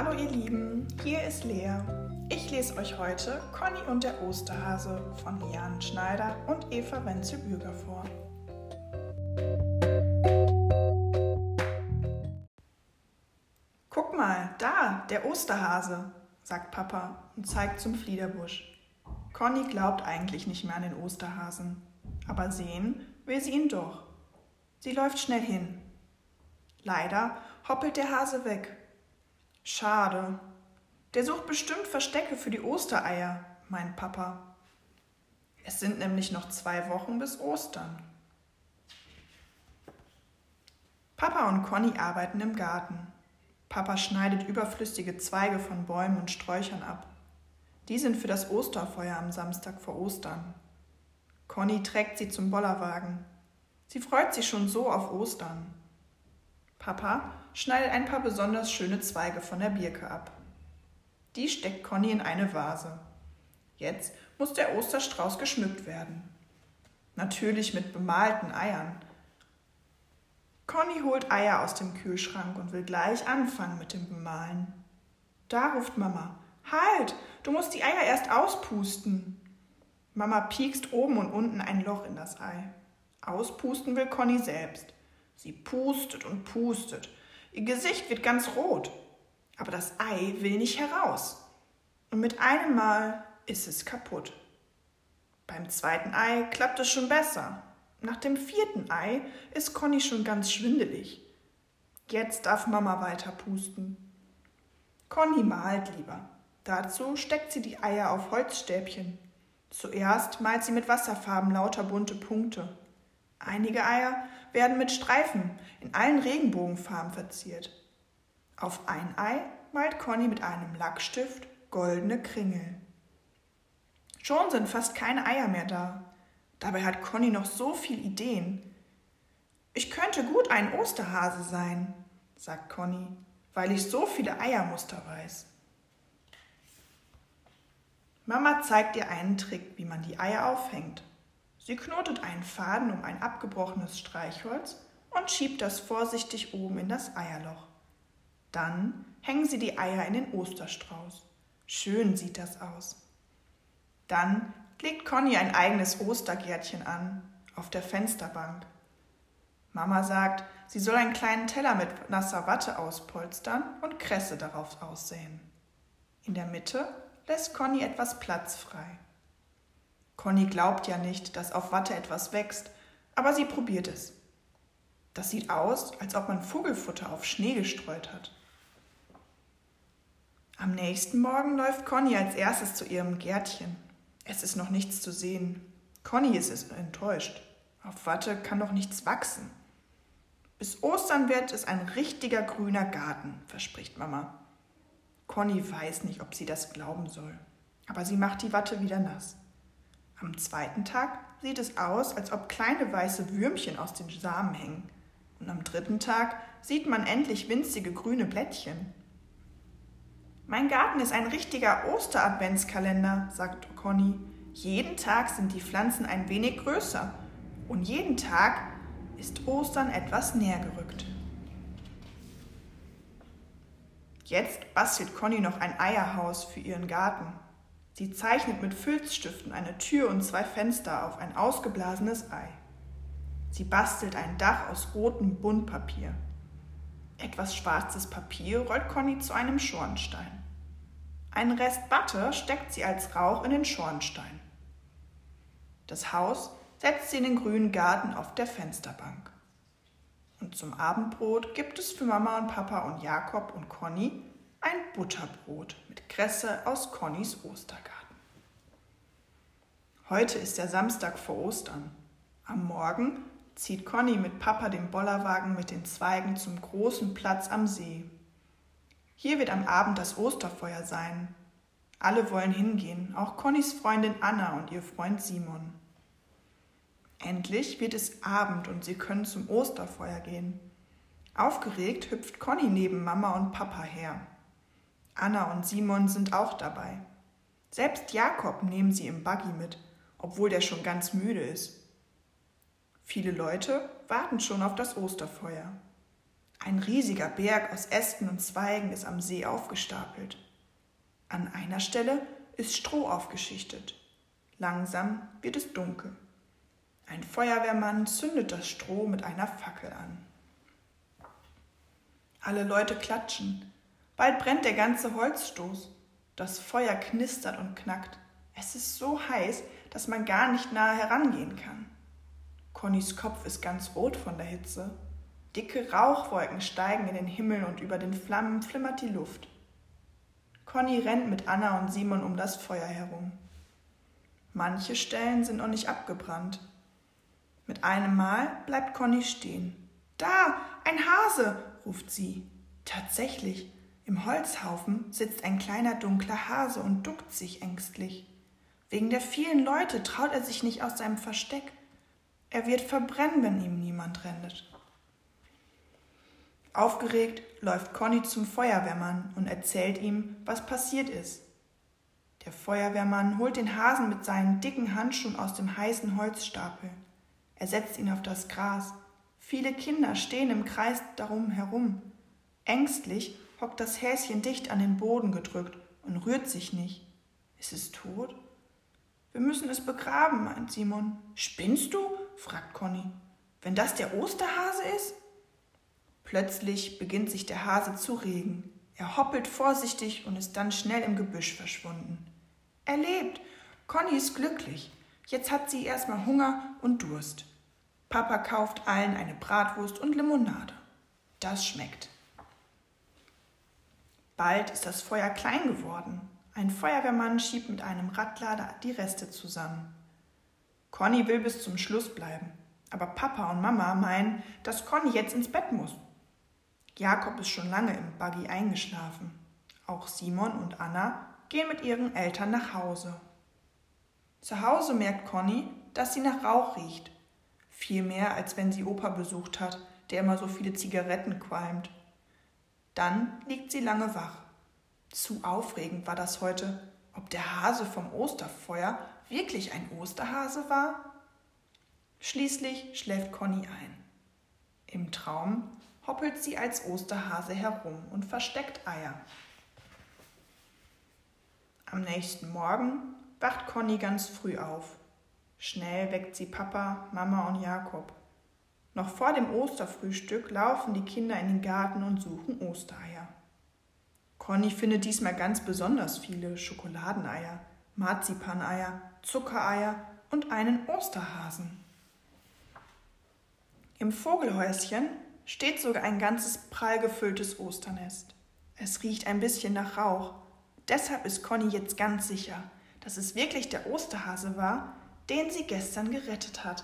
Hallo ihr Lieben, hier ist Lea. Ich lese euch heute Conny und der Osterhase von Jan Schneider und Eva Wenzel-Bürger vor. Guck mal, da, der Osterhase, sagt Papa und zeigt zum Fliederbusch. Conny glaubt eigentlich nicht mehr an den Osterhasen, aber sehen will sie ihn doch. Sie läuft schnell hin. Leider hoppelt der Hase weg. Schade. Der sucht bestimmt Verstecke für die Ostereier, meint Papa. Es sind nämlich noch zwei Wochen bis Ostern. Papa und Conny arbeiten im Garten. Papa schneidet überflüssige Zweige von Bäumen und Sträuchern ab. Die sind für das Osterfeuer am Samstag vor Ostern. Conny trägt sie zum Bollerwagen. Sie freut sich schon so auf Ostern. Papa schneidet ein paar besonders schöne Zweige von der Birke ab. Die steckt Conny in eine Vase. Jetzt muss der Osterstrauß geschmückt werden. Natürlich mit bemalten Eiern. Conny holt Eier aus dem Kühlschrank und will gleich anfangen mit dem Bemalen. Da ruft Mama: Halt, du musst die Eier erst auspusten. Mama piekst oben und unten ein Loch in das Ei. Auspusten will Conny selbst. Sie pustet und pustet. Ihr Gesicht wird ganz rot. Aber das Ei will nicht heraus. Und mit einem Mal ist es kaputt. Beim zweiten Ei klappt es schon besser. Nach dem vierten Ei ist Conny schon ganz schwindelig. Jetzt darf Mama weiter pusten. Conny malt lieber. Dazu steckt sie die Eier auf Holzstäbchen. Zuerst malt sie mit Wasserfarben lauter bunte Punkte. Einige Eier werden mit Streifen in allen Regenbogenfarben verziert. Auf ein Ei malt Conny mit einem Lackstift goldene Kringel. Schon sind fast keine Eier mehr da. Dabei hat Conny noch so viele Ideen. Ich könnte gut ein Osterhase sein, sagt Conny, weil ich so viele Eiermuster weiß. Mama zeigt ihr einen Trick, wie man die Eier aufhängt. Sie knotet einen Faden um ein abgebrochenes Streichholz und schiebt das vorsichtig oben in das Eierloch. Dann hängen sie die Eier in den Osterstrauß. Schön sieht das aus. Dann legt Conny ein eigenes Ostergärtchen an, auf der Fensterbank. Mama sagt, sie soll einen kleinen Teller mit nasser Watte auspolstern und Kresse darauf aussehen. In der Mitte lässt Conny etwas Platz frei. Conny glaubt ja nicht, dass auf Watte etwas wächst, aber sie probiert es. Das sieht aus, als ob man Vogelfutter auf Schnee gestreut hat. Am nächsten Morgen läuft Conny als erstes zu ihrem Gärtchen. Es ist noch nichts zu sehen. Conny ist enttäuscht. Auf Watte kann doch nichts wachsen. Bis Ostern wird es ein richtiger grüner Garten, verspricht Mama. Conny weiß nicht, ob sie das glauben soll, aber sie macht die Watte wieder nass. Am zweiten Tag sieht es aus, als ob kleine weiße Würmchen aus den Samen hängen. Und am dritten Tag sieht man endlich winzige grüne Blättchen. Mein Garten ist ein richtiger Osteradventskalender, sagt Conny. Jeden Tag sind die Pflanzen ein wenig größer und jeden Tag ist Ostern etwas näher gerückt. Jetzt bastelt Conny noch ein Eierhaus für ihren Garten. Sie zeichnet mit Filzstiften eine Tür und zwei Fenster auf ein ausgeblasenes Ei. Sie bastelt ein Dach aus rotem Buntpapier. Etwas schwarzes Papier rollt Conny zu einem Schornstein. Ein Rest Butter steckt sie als Rauch in den Schornstein. Das Haus setzt sie in den grünen Garten auf der Fensterbank. Und zum Abendbrot gibt es für Mama und Papa und Jakob und Conny ein Butterbrot mit Kresse aus Connys Ostergarten. Heute ist der Samstag vor Ostern. Am Morgen zieht Conny mit Papa den Bollerwagen mit den Zweigen zum großen Platz am See. Hier wird am Abend das Osterfeuer sein. Alle wollen hingehen, auch Connys Freundin Anna und ihr Freund Simon. Endlich wird es Abend und sie können zum Osterfeuer gehen. Aufgeregt hüpft Conny neben Mama und Papa her. Anna und Simon sind auch dabei. Selbst Jakob nehmen sie im Buggy mit, obwohl der schon ganz müde ist. Viele Leute warten schon auf das Osterfeuer. Ein riesiger Berg aus Ästen und Zweigen ist am See aufgestapelt. An einer Stelle ist Stroh aufgeschichtet. Langsam wird es dunkel. Ein Feuerwehrmann zündet das Stroh mit einer Fackel an. Alle Leute klatschen. Bald brennt der ganze Holzstoß. Das Feuer knistert und knackt. Es ist so heiß, dass man gar nicht nahe herangehen kann. Connys Kopf ist ganz rot von der Hitze. Dicke Rauchwolken steigen in den Himmel und über den Flammen flimmert die Luft. Conny rennt mit Anna und Simon um das Feuer herum. Manche Stellen sind noch nicht abgebrannt. Mit einem Mal bleibt Conny stehen. Da, ein Hase, ruft sie. Tatsächlich, im Holzhaufen sitzt ein kleiner dunkler Hase und duckt sich ängstlich. Wegen der vielen Leute traut er sich nicht aus seinem Versteck. Er wird verbrennen, wenn ihm niemand rennt. Aufgeregt läuft Conny zum Feuerwehrmann und erzählt ihm, was passiert ist. Der Feuerwehrmann holt den Hasen mit seinen dicken Handschuhen aus dem heißen Holzstapel. Er setzt ihn auf das Gras. Viele Kinder stehen im Kreis darum herum. Ängstlich hockt das Häschen dicht an den Boden gedrückt und rührt sich nicht. Ist es tot? Wir müssen es begraben, meint Simon. Spinnst du? fragt Conny. Wenn das der Osterhase ist? Plötzlich beginnt sich der Hase zu regen. Er hoppelt vorsichtig und ist dann schnell im Gebüsch verschwunden. Er lebt. Conny ist glücklich. Jetzt hat sie erstmal Hunger und Durst. Papa kauft allen eine Bratwurst und Limonade. Das schmeckt. Bald ist das Feuer klein geworden. Ein Feuerwehrmann schiebt mit einem Radlader die Reste zusammen. Conny will bis zum Schluss bleiben, aber Papa und Mama meinen, dass Conny jetzt ins Bett muss. Jakob ist schon lange im Buggy eingeschlafen. Auch Simon und Anna gehen mit ihren Eltern nach Hause. Zu Hause merkt Conny, dass sie nach Rauch riecht. Viel mehr, als wenn sie Opa besucht hat, der immer so viele Zigaretten qualmt. Dann liegt sie lange wach. Zu aufregend war das heute, ob der Hase vom Osterfeuer wirklich ein Osterhase war? Schließlich schläft Conny ein. Im Traum hoppelt sie als Osterhase herum und versteckt Eier. Am nächsten Morgen wacht Conny ganz früh auf. Schnell weckt sie Papa, Mama und Jakob. Noch vor dem Osterfrühstück laufen die Kinder in den Garten und suchen Ostereier. Conny findet diesmal ganz besonders viele Schokoladeneier, Marzipaneier, Zuckereier und einen Osterhasen. Im Vogelhäuschen steht sogar ein ganzes prall gefülltes Osternest. Es riecht ein bisschen nach Rauch. Deshalb ist Conny jetzt ganz sicher, dass es wirklich der Osterhase war, den sie gestern gerettet hat.